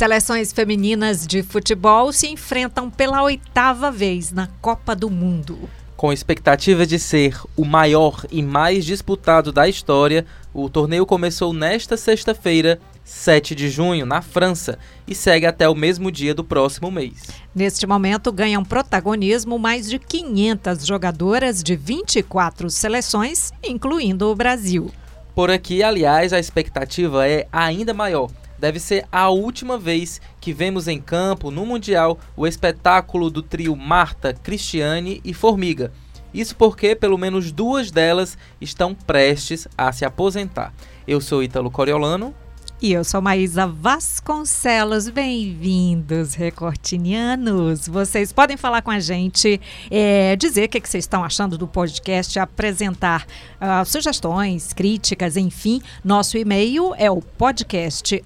Seleções femininas de futebol se enfrentam pela oitava vez na Copa do Mundo. Com expectativa de ser o maior e mais disputado da história, o torneio começou nesta sexta-feira, 7 de junho, na França, e segue até o mesmo dia do próximo mês. Neste momento, ganham protagonismo mais de 500 jogadoras de 24 seleções, incluindo o Brasil. Por aqui, aliás, a expectativa é ainda maior deve ser a última vez que vemos em campo, no Mundial, o espetáculo do trio Marta, Cristiane e Formiga. Isso porque pelo menos duas delas estão prestes a se aposentar. Eu sou Ítalo Coriolano. E eu sou Maísa Vasconcelos. Bem-vindos, recortinianos. Vocês podem falar com a gente, é, dizer o que, que, vocês estão achando do podcast, apresentar uh, sugestões, críticas, enfim. Nosso e-mail é o podcast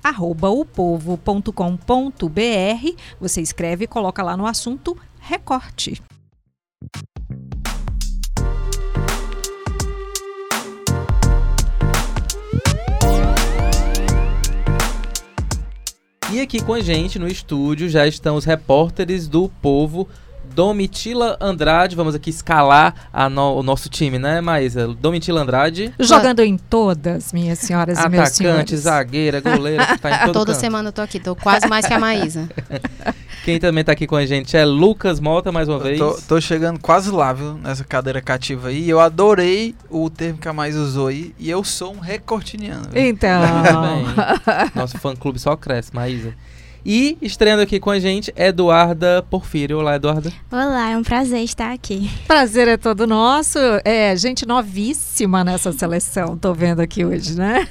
Você escreve e coloca lá no assunto recorte. E aqui com a gente no estúdio já estão os repórteres do Povo. Domitila Andrade, vamos aqui escalar no, o nosso time, né, Maísa? Domitila Andrade. Jogando em todas, minhas senhoras e meus senhores. Atacante, zagueira, goleira, tá em todo Toda canto. semana eu tô aqui, tô quase mais que a Maísa. Quem também está aqui com a gente é Lucas Mota, mais uma vez. Tô, tô, chegando quase lá, viu, nessa cadeira cativa aí. Eu adorei o termo que a mais usou aí. E eu sou um recortiniano. Viu? Então. Nosso fã-clube só cresce, Maísa. E estreando aqui com a gente, Eduarda Porfírio. Olá, Eduarda. Olá, é um prazer estar aqui. Prazer é todo nosso. É gente novíssima nessa seleção, tô vendo aqui hoje, né?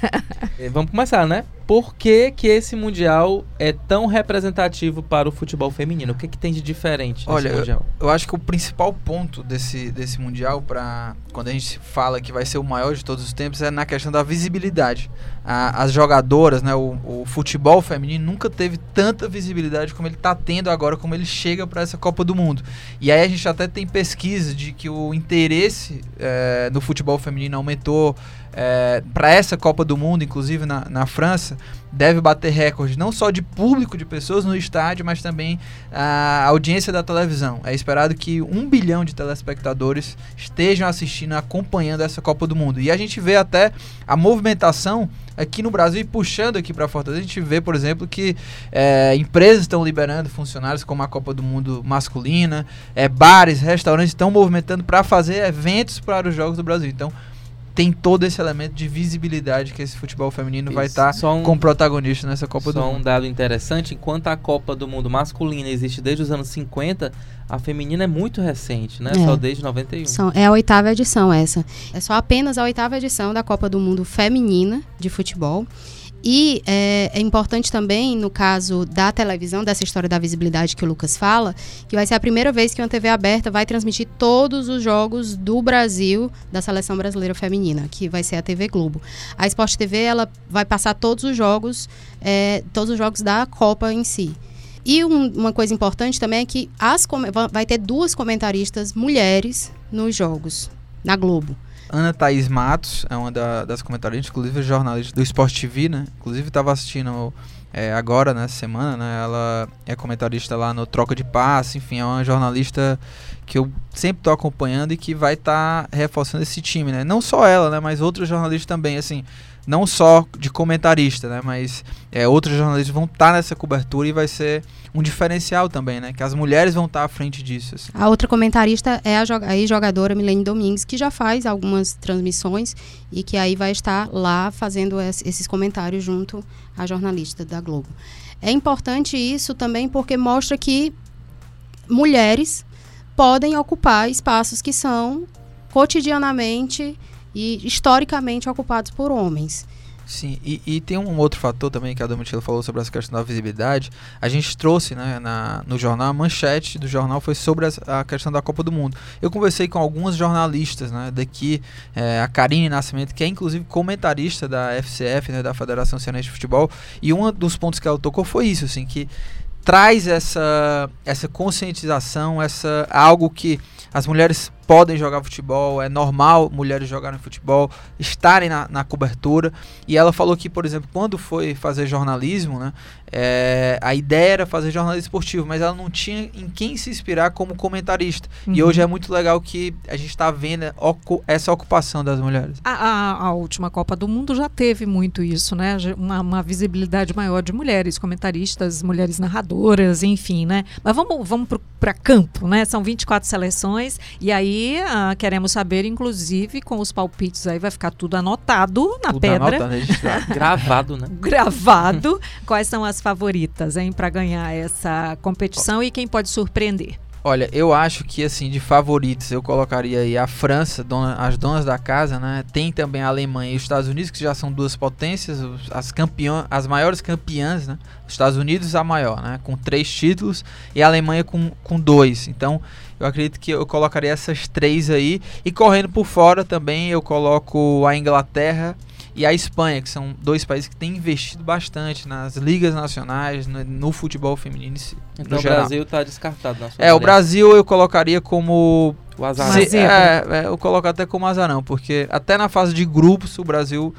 É, vamos começar, né? Por que, que esse Mundial é tão representativo para o futebol feminino? O que, que tem de diferente Olha, Mundial? Eu, eu acho que o principal ponto desse, desse Mundial, para quando a gente fala que vai ser o maior de todos os tempos, é na questão da visibilidade. A, as jogadoras, né, o, o, futebol feminino nunca teve tanta visibilidade como ele está tendo agora, como ele chega para essa Copa do Mundo. E aí a gente até tem pesquisa de que o interesse é, no futebol feminino aumentou é, para essa Copa do Mundo, inclusive na, na França, deve bater recorde não só de público de pessoas no estádio, mas também a audiência da televisão. É esperado que um bilhão de telespectadores estejam assistindo, acompanhando essa Copa do Mundo. E a gente vê até a movimentação aqui no Brasil e puxando aqui para Fortaleza, a gente vê, por exemplo, que é, empresas estão liberando funcionários como a Copa do Mundo masculina, é, bares, restaurantes estão movimentando para fazer eventos para os Jogos do Brasil. Então, tem todo esse elemento de visibilidade que esse futebol feminino Isso. vai estar tá um, como protagonista nessa Copa do Mundo. Só um dado interessante, enquanto a Copa do Mundo masculina existe desde os anos 50, a feminina é muito recente, né? É. Só desde 91. São, é a oitava edição essa. É só apenas a oitava edição da Copa do Mundo feminina de futebol. E é, é, importante também, no caso da televisão, dessa história da visibilidade que o Lucas fala, que vai ser a primeira vez que uma TV aberta vai transmitir todos os jogos do Brasil, da seleção brasileira feminina, que vai ser a TV Globo. A Sport TV ela vai passar todos os jogos, é, todos os jogos da Copa em si. E um, uma coisa importante também é que as, vai ter duas comentaristas mulheres nos jogos, na Globo. Ana Thaís Matos é uma da, das comentaristas, inclusive jornalista do Sport TV, né? Inclusive estava assistindo é, agora, nessa semana, né? Ela é comentarista lá no Troca de Passe, enfim, é uma jornalista que eu sempre estou acompanhando e que vai estar tá reforçando esse time, né? Não só ela, né? Mas outros jornalistas também, assim não só de comentarista, né, mas é, outros jornalistas vão estar tá nessa cobertura e vai ser um diferencial também, né, que as mulheres vão estar tá à frente disso. Assim. A outra comentarista é a, jogadora Milene Domingues, que já faz algumas transmissões e que aí vai estar lá fazendo esses comentários junto à jornalista da Globo. É importante isso também porque mostra que mulheres podem ocupar espaços que são cotidianamente e historicamente ocupados por homens. Sim, e, e, tem um outro fator também que a Domitila falou sobre essa questão da visibilidade. A gente trouxe né, na, no jornal, a manchete do jornal foi sobre a, a questão da Copa do Mundo. Eu conversei com algumas jornalistas né, daqui, é, a Karine Nascimento, que é inclusive comentarista da FCF, né, da Federação Cearense de Futebol, e um dos pontos que ela tocou foi isso, assim, que traz essa, essa conscientização, essa algo que as mulheres podem jogar futebol, é normal mulheres jogarem futebol, estarem na, na cobertura. E ela falou que, por exemplo, quando foi fazer jornalismo, né, é, a ideia era fazer jornalismo esportivo, mas ela não tinha em quem se inspirar como comentarista. Uhum. E hoje é muito legal que a gente está vendo essa ocupação das mulheres. A, a, a, última Copa do Mundo já teve muito isso, né? Uma, uma, visibilidade maior de mulheres comentaristas, mulheres narradoras, enfim, né? Mas vamos, vamos para campo, né? São 24 seleções e aí ah, queremos saber, inclusive, com os palpites aí vai ficar tudo anotado na tudo pedra. Anotado, gravado, né? Gravado. Quais são as favoritas, hein, para ganhar essa competição e quem pode surpreender? Olha, eu acho que assim, de favoritos, eu colocaria aí a França, dona, as donas da casa, né? Tem também a Alemanha e os Estados Unidos, que já são duas potências, as campeãs, as maiores campeãs, né? Os Estados Unidos a maior, né? Com três títulos e a Alemanha com, com dois. Então, eu acredito que eu colocaria essas três aí. E correndo por fora também, eu coloco a Inglaterra e a Espanha, que são dois países que têm investido bastante nas ligas nacionais, no, no futebol feminino. Então o Brasil está descartado na sua É, o Brasil eu colocaria como. O azar. Se, é, é, eu coloco até como azarão, porque até na fase de grupos o Brasil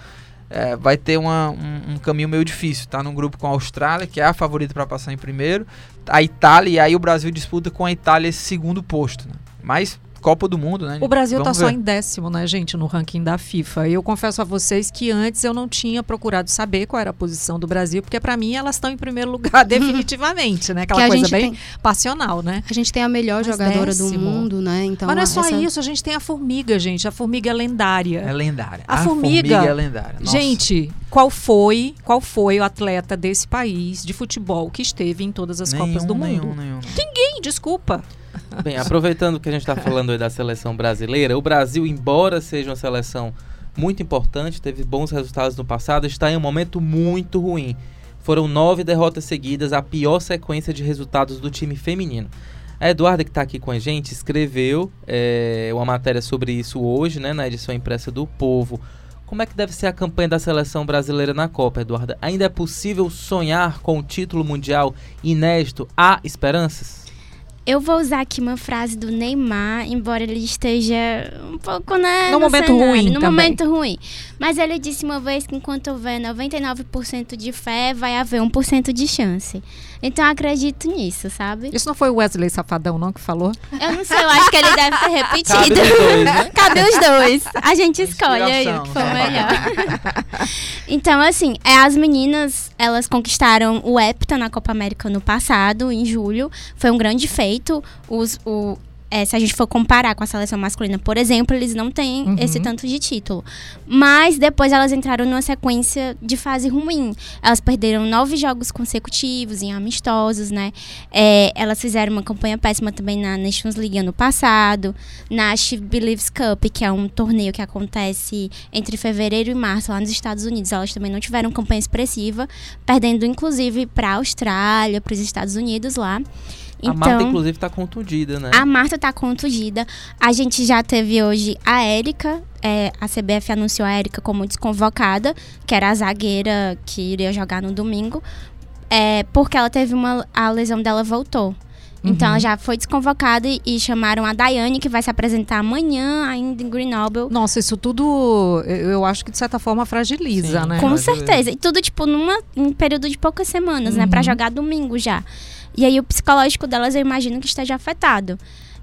é, vai ter uma, um, um, caminho meio difícil. Tá num grupo com a Austrália, que é a favorita para passar em primeiro, a Itália, e aí o Brasil disputa com a Itália esse segundo posto. Né? Mas Copa do Mundo, né? O Brasil está só em décimo, né, gente, no ranking da FIFA. E eu confesso a vocês que antes eu não tinha procurado saber qual era a posição do Brasil, porque para mim elas estão em primeiro lugar definitivamente, né? Aquela coisa bem tem, passional, né? A gente tem a melhor Mas jogadora décimo. do mundo, né? Então, Mas não é só essa... isso, a gente tem a formiga, gente. A formiga é lendária. É lendária. A, a formiga, formiga, é lendária. Nossa. Gente, qual foi, qual foi o atleta desse país de futebol que esteve em todas as nenhum, Copas do Mundo? Nenhum, nenhum. Ninguém, desculpa. Bem, aproveitando que a gente está falando aí da seleção brasileira, o Brasil, embora seja uma seleção muito importante, teve bons resultados no passado, está em um momento muito ruim. Foram nove derrotas seguidas, a pior sequência de resultados do time feminino. A Eduarda, que está aqui com a gente, escreveu é, uma matéria sobre isso hoje, né, na edição impressa do Povo. Como é que deve ser a campanha da seleção brasileira na Copa, Eduarda? Ainda é possível sonhar com o título mundial inédito? Há esperanças? Eu vou usar aqui uma frase do Neymar, embora ele esteja um pouco né, no, no momento cenário, ruim. No também. momento ruim. Mas ele disse uma vez que enquanto houver 99% de fé, vai haver 1% de chance. Então eu acredito nisso, sabe? Isso não foi o Wesley Safadão, não, que falou? Eu não sei, eu acho que ele deve ter repetido. Cabe os dois, né? Cabe os dois. A gente escolhe aí o que for melhor. então, assim, é, as meninas, elas conquistaram o Hepta na Copa América no passado, em julho. Foi um grande feito. Os, o, é, se a gente for comparar com a seleção masculina, por exemplo, eles não têm uhum. esse tanto de título. Mas depois elas entraram numa sequência de fase ruim. Elas perderam nove jogos consecutivos em amistosos, né? É, elas fizeram uma campanha péssima também na Nations League ano passado, na She Believes Cup, que é um torneio que acontece entre fevereiro e março lá nos Estados Unidos. Elas também não tiveram campanha expressiva, perdendo inclusive para a Austrália, para os Estados Unidos lá. Então, a Marta, inclusive, está contundida, né? A Marta está contundida. A gente já teve hoje a Érica. É, a CBF anunciou a Érica como desconvocada, que era a zagueira que iria jogar no domingo. É, porque ela teve uma. A lesão dela voltou. Então ela uhum. já foi desconvocada e, e, chamaram a Daiane, que vai se apresentar amanhã ainda em Grenoble. Nossa, isso tudo eu acho que de certa forma fragiliza, Sim, né? Com certeza. E tudo, tipo, numa, em período de poucas semanas, uhum. né? Pra uhum. jogar domingo já. E aí o psicológico delas eu imagino que esteja afetado.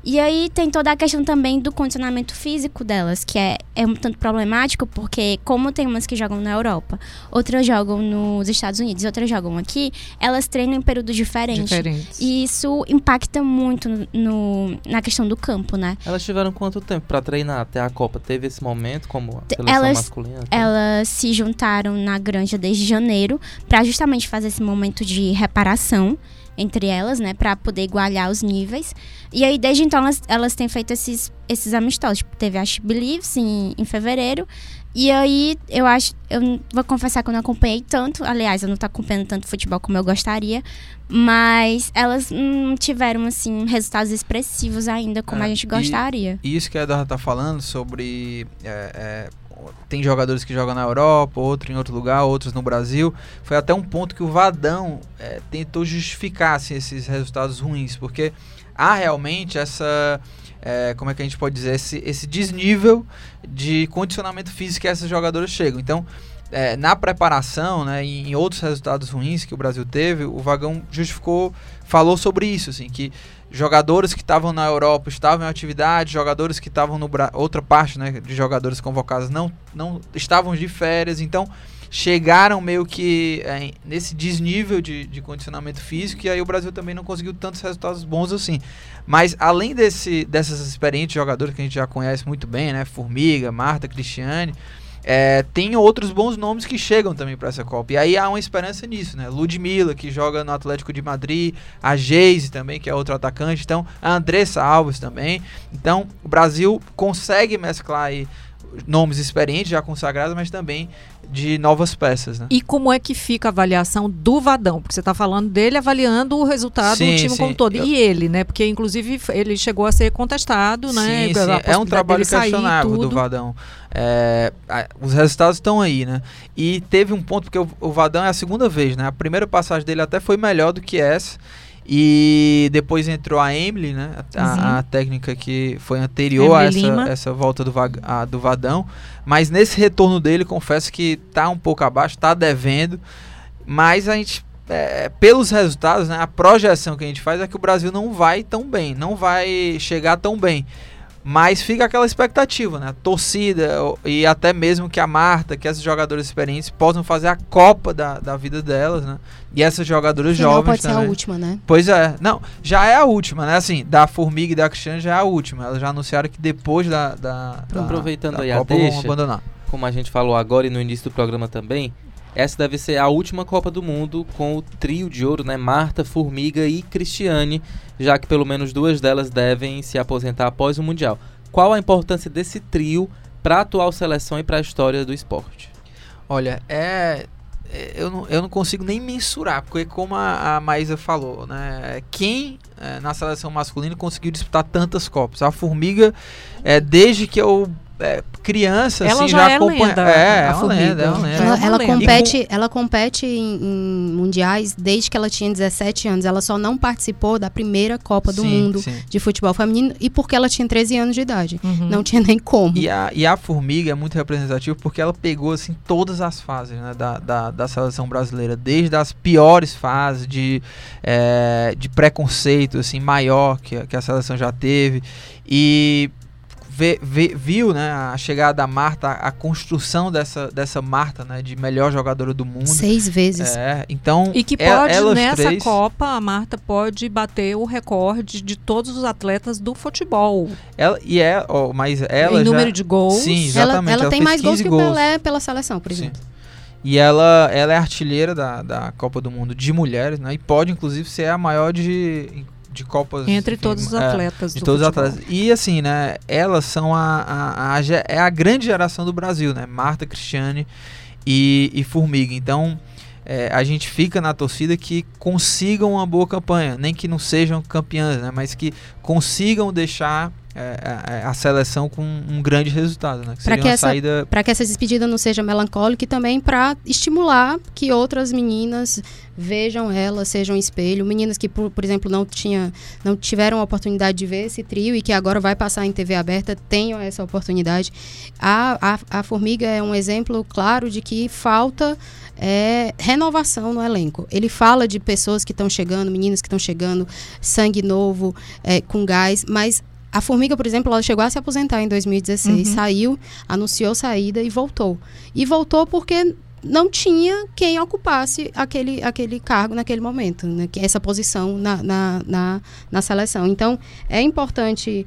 E aí tem toda a questão também do condicionamento físico delas, que é, é um tanto problemático, porque como tem umas que jogam na Europa, outras jogam nos Estados Unidos, outras jogam aqui, elas treinam em períodos diferentes. diferentes. E isso impacta muito no, na questão do campo, né? Elas tiveram quanto tempo para treinar até a Copa? Teve esse momento como a seleção elas, masculina? Elas se juntaram na granja desde janeiro para justamente fazer esse momento de reparação entre elas, né, para poder igualar os níveis. E aí, desde então, elas, elas têm feito esses, esses amistosos. Tipo, teve a She Believes em, em fevereiro. E aí, eu acho, eu vou confessar que eu não acompanhei tanto. Aliás, eu não tô acompanhando tanto futebol como eu gostaria. Mas elas não tiveram, assim, resultados expressivos ainda como é, a gente gostaria. E, isso que a Eduardo tá falando sobre é, é, tem jogadores que jogam na Europa, outro em outro lugar, outros no Brasil. Foi até um ponto que o Vadão é, tentou justificar assim, esses resultados ruins, porque há realmente essa é, como é que a gente pode dizer, esse, esse desnível de condicionamento físico que essas jogadoras chegam. Então, é, na preparação, né, em outros resultados ruins que o Brasil teve, o Vagão justificou, falou sobre isso, assim, que jogadores que estavam na Europa estavam em atividade, jogadores que estavam no outra parte, né, de jogadores convocados não não estavam de férias, então chegaram meio que é, nesse desnível de, de condicionamento físico e aí o Brasil também não conseguiu tantos resultados bons assim. Mas além desse, dessas experientes jogadores que a gente já conhece muito bem, né, Formiga, Marta, Cristiane, é, tem outros bons nomes que chegam também para essa Copa. E aí há uma esperança nisso, né? Ludmilla, que joga no Atlético de Madrid, a Geise também, que é outro atacante, então a Andressa Alves também. Então o Brasil consegue mesclar aí nomes experientes, já consagrados, mas também de novas peças. Né? E como é que fica a avaliação do Vadão? Porque você está falando dele avaliando o resultado sim, do time sim. como todo. Eu... E ele, né? Porque, inclusive, ele chegou a ser contestado, né? Sim, sim. É um trabalho questionável do Vadão. É, os resultados estão aí, né? E teve um ponto, porque o, o Vadão é a segunda vez, né? A primeira passagem dele até foi melhor do que essa. E depois entrou a Emily, né? A, a técnica que foi anterior a essa, essa volta do, a, do Vadão. Mas nesse retorno dele, confesso que tá um pouco abaixo, tá devendo. Mas a gente, é, pelos resultados, né? A projeção que a gente faz é que o Brasil não vai tão bem, não vai chegar tão bem. Mas fica aquela expectativa, né? A torcida e até mesmo que a Marta, que essas jogadoras experientes possam fazer a Copa da, da vida delas, né? E essas jogadoras Final jovens pode também. ser a última, né? Pois é. Não, já é a última, né? Assim, da Formiga e da Cristiane já é a última. Elas já anunciaram que depois da, da, da Aproveitando da aí Copa a deixa, vão abandonar. Como a gente falou agora e no início do programa também, essa deve ser a última Copa do Mundo com o trio de ouro, né? Marta, Formiga e Cristiane, já que pelo menos duas delas devem se aposentar após o Mundial. Qual a importância desse trio para a atual seleção e para a história do esporte? Olha, é, é eu não, eu não consigo nem mensurar, porque como a, a Maísa falou, né, quem é, na seleção masculina conseguiu disputar tantas Copas? A Formiga, é, desde que eu é, criança, ela assim, já, já é acompanha. Lenda, é, é uma lenda, é uma lenda. Ela, ela compete, ela compete em, em, mundiais desde que ela tinha 17 anos. Ela só não participou da primeira Copa do sim, Mundo sim. de futebol feminino e porque ela tinha 13 anos de idade. Uhum. Não tinha nem como. E a, e a Formiga é muito representativa porque ela pegou assim todas as fases né, da, da, da seleção brasileira, desde as piores fases de, é, de preconceito assim, maior que, que a seleção já teve. E vê, vê, viu né, a chegada da Marta, a, construção dessa, dessa Marta, né, de melhor jogadora do mundo. Seis vezes. É, então, e que pode, elas nessa três... Copa, a Marta pode bater o recorde de todos os atletas do futebol. Ela, e é, oh, mas ela. Em já... número de gols. Sim, exatamente. Ela, ela, ela tem mais gols que o Pelé pela seleção, por exemplo. Sim. E ela, ela é artilheira da, da Copa do Mundo de mulheres, né? E pode, inclusive, ser a maior de de Copas. Entre enfim, todos os é, atletas. É, de todos os atletas. E assim, né? Elas são a, a, a, é a grande geração do Brasil, né? Marta, Cristiane e, e Formiga. Então. É, a gente fica na torcida que consigam uma boa campanha, nem que não sejam campeãs, né, mas que consigam deixar é, é, a seleção com um grande resultado, né? Para que, essa, saída... que essa despedida não seja melancólica e também para estimular que outras meninas vejam ela, sejam um espelho. Meninas que, por, por exemplo, não, tinha, não tiveram a oportunidade de ver esse trio e que agora vai passar em TV aberta, tenham essa oportunidade. A, a, a Formiga é um exemplo claro de que falta é, renovação no elenco. Ele fala de pessoas que estão chegando, meninas que estão chegando, sangue novo, é, com gás, mas a Formiga, por exemplo, ela chegou a se aposentar em 2016, uhum. saiu, anunciou saída e voltou. E voltou porque não tinha quem ocupasse aquele, aquele cargo naquele momento, né? essa posição na, na, na, na seleção. Então, é importante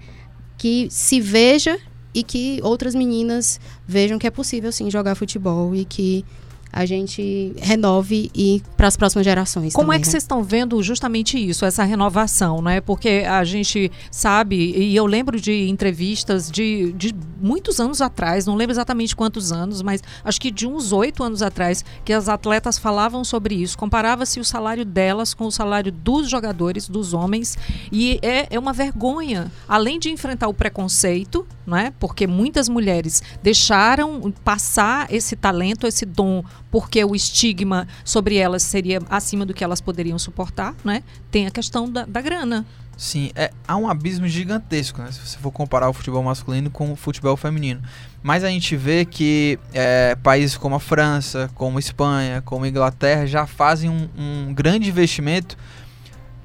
que se veja e que outras meninas vejam que é possível, sim, jogar futebol e que a gente renove e para as próximas gerações. Como também, é que né? vocês estão vendo justamente isso, essa renovação, né? Porque a gente sabe, e eu lembro de entrevistas de, de muitos anos atrás, não lembro exatamente quantos anos, mas acho que de uns oito anos atrás, que as atletas falavam sobre isso. Comparava-se o salário delas com o salário dos jogadores, dos homens, e é, é uma vergonha. Além de enfrentar o preconceito, não é? Porque muitas mulheres deixaram passar esse talento, esse dom porque o estigma sobre elas seria acima do que elas poderiam suportar, né? Tem a questão da, da grana. Sim, é, há um abismo gigantesco, né? Se você for comparar o futebol masculino com o futebol feminino. Mas a gente vê que é, países como a França, como a Espanha, como a Inglaterra já fazem um, um grande investimento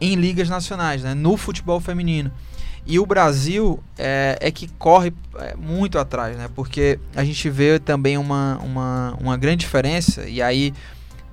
em ligas nacionais, né? No futebol feminino. E o Brasil é, é que corre é, muito atrás, né? Porque a gente vê também uma, uma, uma grande diferença, e aí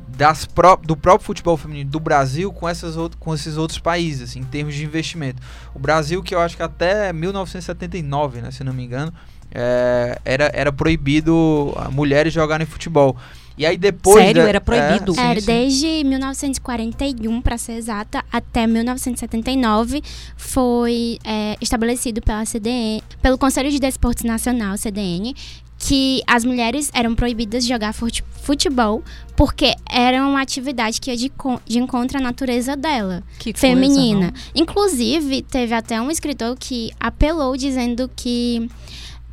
das pró do próprio futebol feminino do Brasil com, essas com esses outros países, assim, em termos de investimento. O Brasil, que eu acho que até 1979, né, se não me engano, é, era, era proibido mulheres jogarem futebol. E aí depois. Sério? era proibido? É, sim, era sim. desde 1941, para ser exata, até 1979 foi é, estabelecido pela CDN, pelo Conselho de Desportos Nacional, CDN, que as mulheres eram proibidas de jogar futebol porque era uma atividade que ia de, de encontro à natureza dela, que feminina. Coisa, Inclusive, teve até um escritor que apelou dizendo que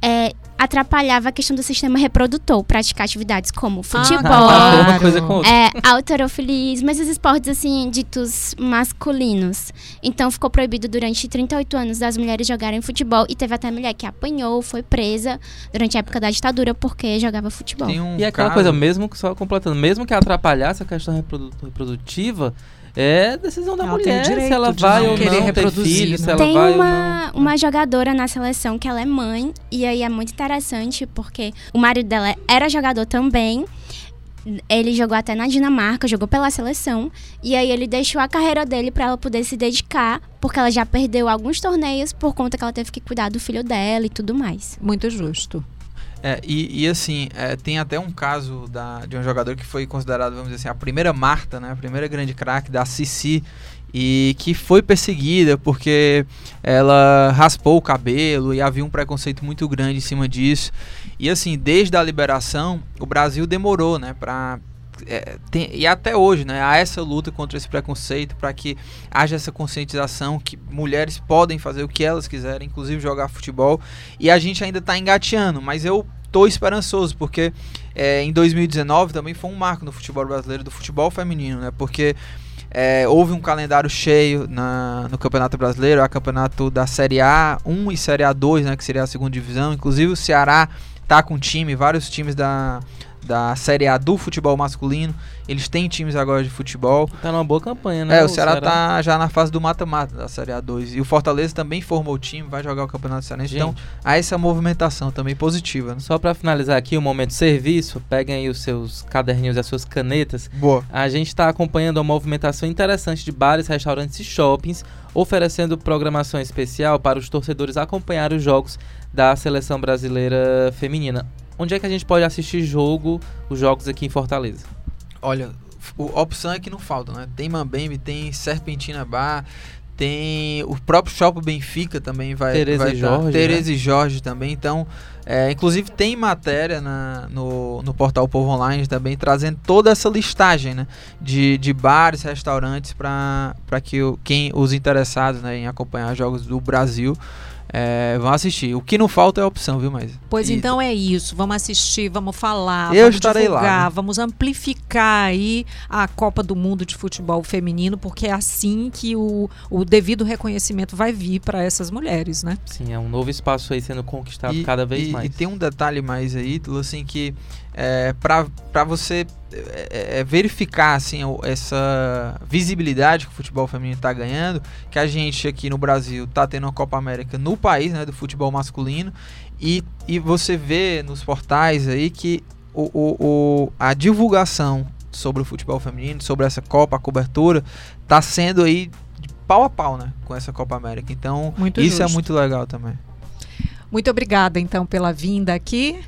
é, atrapalhava a questão do sistema reprodutor, praticar atividades como ah, futebol, ah, claro. é, autorofilismo, esses esportes assim ditos masculinos. Então ficou proibido durante 38 anos das mulheres jogarem futebol e teve até mulher que apanhou, foi presa durante a época da ditadura porque jogava futebol. Um e aquela caso... coisa mesmo que só completando, mesmo que atrapalhasse a questão reprodutiva, é decisão da ela mulher se ela vai ou não ter filho, se ela tem vai uma, uma jogadora na seleção que ela é mãe, e aí é muito interessante porque o marido dela era jogador também. Ele jogou até na Dinamarca, jogou pela seleção. E aí ele deixou a carreira dele para ela poder se dedicar, porque ela já perdeu alguns torneios por conta que ela teve que cuidar do filho dela e tudo mais. Muito justo. É, e, e, assim, é, tem até um caso da, de um jogador que foi considerado, vamos dizer assim, a primeira Marta, né? A primeira grande craque da Cici. E que foi perseguida porque ela raspou o cabelo e havia um preconceito muito grande em cima disso. E assim, desde a liberação, o Brasil demorou, né, pra é, tem, e até hoje, né, há essa luta contra esse preconceito para que haja essa conscientização que mulheres podem fazer o que elas quiserem, inclusive jogar futebol. E a gente ainda está engateando, mas eu tô esperançoso porque é, em 2019 também foi um marco no futebol brasileiro do futebol feminino, né? Porque é, houve um calendário cheio na, no Campeonato Brasileiro, a campeonato da Série A1 e Série A2, né, que seria a segunda divisão. Inclusive o Ceará tá com time, vários times da, da Série A do futebol masculino. Eles têm times agora de futebol. Tá numa boa campanha, né? É, o, o Ceará, Ceará tá já na fase do mata-mata da Série A2. E o Fortaleza também formou o time, vai jogar o Campeonato Cearense. Então, há essa movimentação também positiva. Né? Só para finalizar aqui o momento de serviço, peguem aí os seus caderninhos e as suas canetas. Boa. A gente está acompanhando uma movimentação interessante de bares, restaurantes e shoppings, oferecendo programação especial para os torcedores acompanhar os jogos da seleção brasileira feminina onde é que a gente pode assistir jogo, os jogos aqui em Fortaleza? Olha, a opção é que não falta, né? Tem Mambembe, tem Serpentina Bar, tem o próprio Shopping Benfica também vai Tereza vai e Jorge, Tereza né? e Jorge também. Então, é, inclusive tem matéria na, no, no portal Povo Online também trazendo toda essa listagem né, de, de bares, restaurantes para que o, quem os interessados né, em acompanhar jogos do Brasil é, vão assistir. O que não falta é a opção, viu, mas. Pois e... então é isso. Vamos assistir, vamos falar, Eu vamos estarei divulgar, lá, né? vamos amplificar aí a Copa do Mundo de Futebol Feminino, porque é assim que o, o devido reconhecimento vai vir para essas mulheres, né? Sim, é um novo espaço aí sendo conquistado e, cada vez e, mais. E tem um detalhe mais aí, assim, que é, para você é, é, verificar assim, essa visibilidade que o futebol feminino está ganhando, que a gente aqui no Brasil está tendo uma Copa América no país né, do futebol masculino, e, e você vê nos portais aí que o, o, o, a divulgação sobre o futebol feminino, sobre essa Copa, a cobertura, está sendo aí pau a pau né, com essa Copa América. Então, muito isso é justo. é muito legal também. Muito obrigada, então, pela vinda aqui.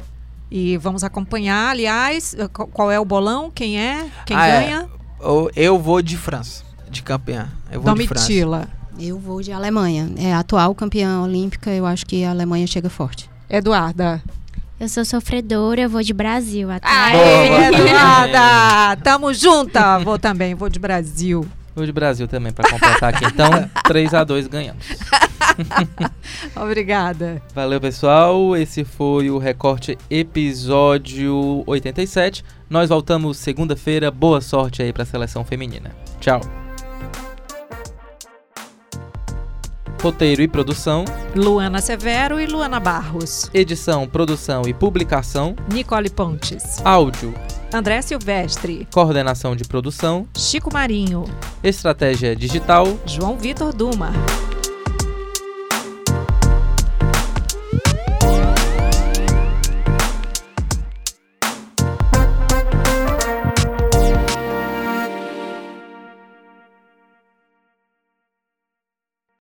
E vamos acompanhar, aliás, eh, qual é o bolão? Quem é? Quem ah, é. ganha? É. Eu vou de França, de campeã. Eu vou Domitila. de França. Eu vou de Alemanha. É atual campeã olímpica, eu acho que a Alemanha chega forte. Eduarda. Eu sou sofredora, eu vou de Brasil. Até. Aê, Eduarda! Tamo junta! Vou também, vou de Brasil. Vou de Brasil também, para completar aqui. Então, 3 a 2 ganhamos. Obrigada. Valeu, pessoal. Esse foi o Recorte episódio 87. Nós voltamos segunda-feira. Boa sorte aí para a seleção feminina. Tchau. Roteiro e produção: Luana Severo e Luana Barros. Edição, produção e publicação: Nicole Pontes. Áudio: André Silvestre. Coordenação de produção: Chico Marinho. Estratégia digital: João Vitor Duma.